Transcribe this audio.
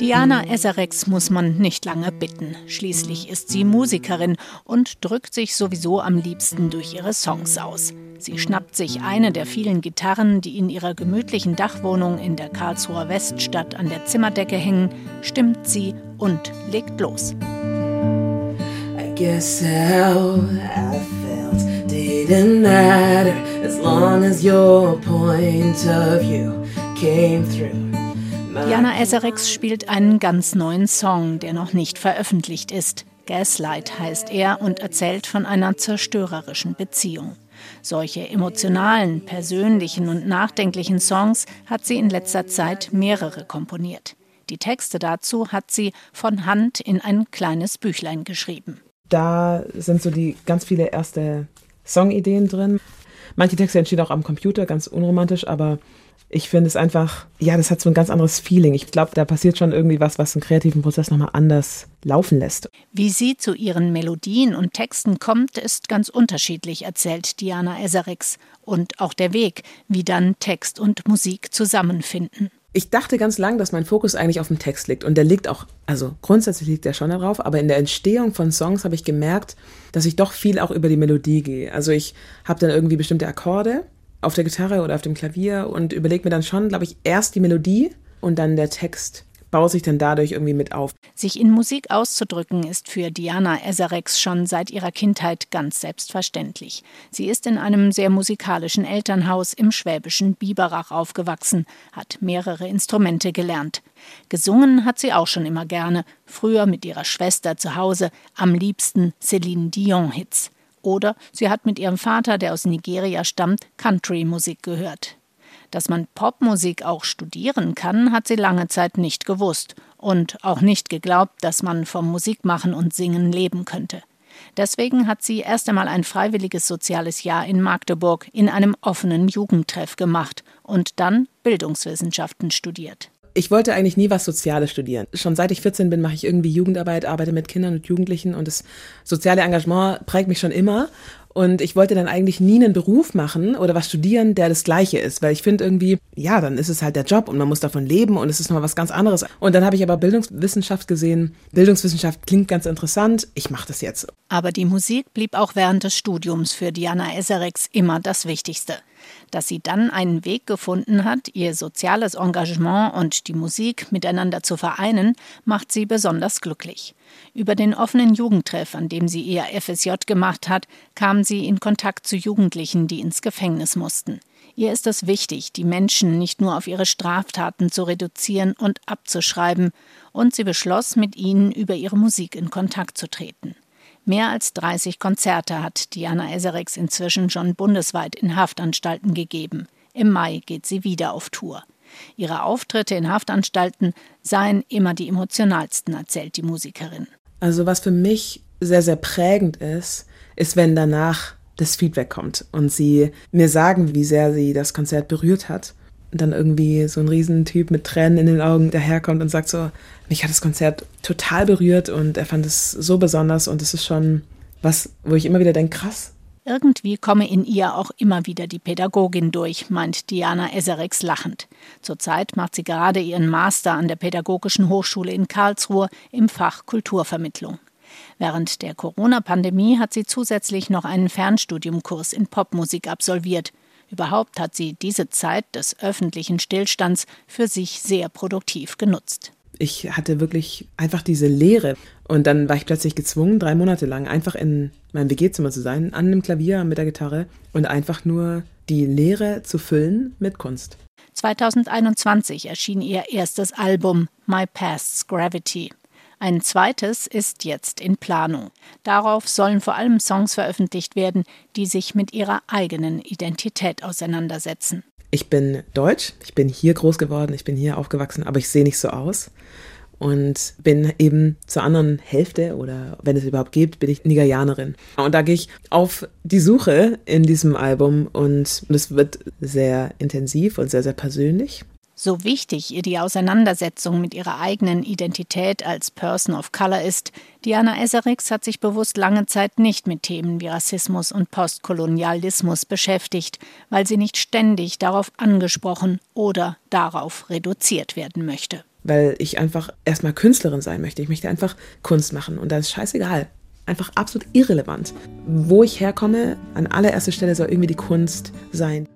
Diana Esarex muss man nicht lange bitten. Schließlich ist sie Musikerin und drückt sich sowieso am liebsten durch ihre Songs aus. Sie schnappt sich eine der vielen Gitarren, die in ihrer gemütlichen Dachwohnung in der Karlsruher Weststadt an der Zimmerdecke hängen, stimmt sie und legt los. I guess how I felt didn't matter as long as your point of view came through. Diana Eserex spielt einen ganz neuen Song, der noch nicht veröffentlicht ist. Gaslight heißt er und erzählt von einer zerstörerischen Beziehung. Solche emotionalen, persönlichen und nachdenklichen Songs hat sie in letzter Zeit mehrere komponiert. Die Texte dazu hat sie von Hand in ein kleines Büchlein geschrieben. Da sind so die ganz viele erste Songideen drin. Manche Texte entstehen auch am Computer, ganz unromantisch, aber ich finde es einfach, ja, das hat so ein ganz anderes Feeling. Ich glaube, da passiert schon irgendwie was, was einen kreativen Prozess nochmal anders laufen lässt. Wie sie zu ihren Melodien und Texten kommt, ist ganz unterschiedlich, erzählt Diana Eserix. Und auch der Weg, wie dann Text und Musik zusammenfinden. Ich dachte ganz lang, dass mein Fokus eigentlich auf dem Text liegt. Und der liegt auch, also grundsätzlich liegt der schon darauf, aber in der Entstehung von Songs habe ich gemerkt, dass ich doch viel auch über die Melodie gehe. Also ich habe dann irgendwie bestimmte Akkorde auf der Gitarre oder auf dem Klavier und überlege mir dann schon, glaube ich, erst die Melodie und dann der Text baut sich dann dadurch irgendwie mit auf. Sich in Musik auszudrücken ist für Diana Eserex schon seit ihrer Kindheit ganz selbstverständlich. Sie ist in einem sehr musikalischen Elternhaus im schwäbischen Biberach aufgewachsen, hat mehrere Instrumente gelernt. Gesungen hat sie auch schon immer gerne, früher mit ihrer Schwester zu Hause, am liebsten Celine Dion-Hits. Oder sie hat mit ihrem Vater, der aus Nigeria stammt, Country-Musik gehört. Dass man Popmusik auch studieren kann, hat sie lange Zeit nicht gewusst und auch nicht geglaubt, dass man vom Musikmachen und Singen leben könnte. Deswegen hat sie erst einmal ein freiwilliges soziales Jahr in Magdeburg in einem offenen Jugendtreff gemacht und dann Bildungswissenschaften studiert. Ich wollte eigentlich nie was Soziales studieren. Schon seit ich 14 bin, mache ich irgendwie Jugendarbeit, arbeite mit Kindern und Jugendlichen und das soziale Engagement prägt mich schon immer. Und ich wollte dann eigentlich nie einen Beruf machen oder was studieren, der das gleiche ist, weil ich finde irgendwie, ja, dann ist es halt der Job und man muss davon leben und es ist nochmal was ganz anderes. Und dann habe ich aber Bildungswissenschaft gesehen. Bildungswissenschaft klingt ganz interessant, ich mache das jetzt. Aber die Musik blieb auch während des Studiums für Diana Eserex immer das Wichtigste. Dass sie dann einen Weg gefunden hat, ihr soziales Engagement und die Musik miteinander zu vereinen, macht sie besonders glücklich. Über den offenen Jugendtreff, an dem sie ihr FSJ gemacht hat, kam sie in Kontakt zu Jugendlichen, die ins Gefängnis mussten. Ihr ist es wichtig, die Menschen nicht nur auf ihre Straftaten zu reduzieren und abzuschreiben, und sie beschloss, mit ihnen über ihre Musik in Kontakt zu treten. Mehr als 30 Konzerte hat Diana Eserex inzwischen schon bundesweit in Haftanstalten gegeben. Im Mai geht sie wieder auf Tour. Ihre Auftritte in Haftanstalten seien immer die emotionalsten, erzählt die Musikerin. Also was für mich sehr, sehr prägend ist, ist, wenn danach das Feedback kommt und sie mir sagen, wie sehr sie das Konzert berührt hat. Dann irgendwie so ein Riesentyp mit Tränen in den Augen daherkommt und sagt so, mich hat das Konzert total berührt und er fand es so besonders und es ist schon was, wo ich immer wieder denke, krass, irgendwie komme in ihr auch immer wieder die Pädagogin durch, meint Diana Eserex lachend. Zurzeit macht sie gerade ihren Master an der Pädagogischen Hochschule in Karlsruhe im Fach Kulturvermittlung. Während der Corona-Pandemie hat sie zusätzlich noch einen Fernstudiumkurs in Popmusik absolviert. Überhaupt hat sie diese Zeit des öffentlichen Stillstands für sich sehr produktiv genutzt ich hatte wirklich einfach diese Leere. Und dann war ich plötzlich gezwungen, drei Monate lang einfach in meinem WG-Zimmer zu sein, an einem Klavier mit der Gitarre und einfach nur die Leere zu füllen mit Kunst. 2021 erschien ihr erstes Album My Past's Gravity. Ein zweites ist jetzt in Planung. Darauf sollen vor allem Songs veröffentlicht werden, die sich mit ihrer eigenen Identität auseinandersetzen ich bin deutsch, ich bin hier groß geworden, ich bin hier aufgewachsen, aber ich sehe nicht so aus und bin eben zur anderen Hälfte oder wenn es überhaupt gibt, bin ich Nigerianerin. Und da gehe ich auf die Suche in diesem Album und es wird sehr intensiv und sehr, sehr persönlich. So wichtig ihr die Auseinandersetzung mit ihrer eigenen Identität als Person of Color ist, Diana Eserix hat sich bewusst lange Zeit nicht mit Themen wie Rassismus und Postkolonialismus beschäftigt, weil sie nicht ständig darauf angesprochen oder darauf reduziert werden möchte weil ich einfach erstmal Künstlerin sein möchte. Ich möchte einfach Kunst machen und da ist scheißegal. Einfach absolut irrelevant. Wo ich herkomme, an allererster Stelle soll irgendwie die Kunst sein.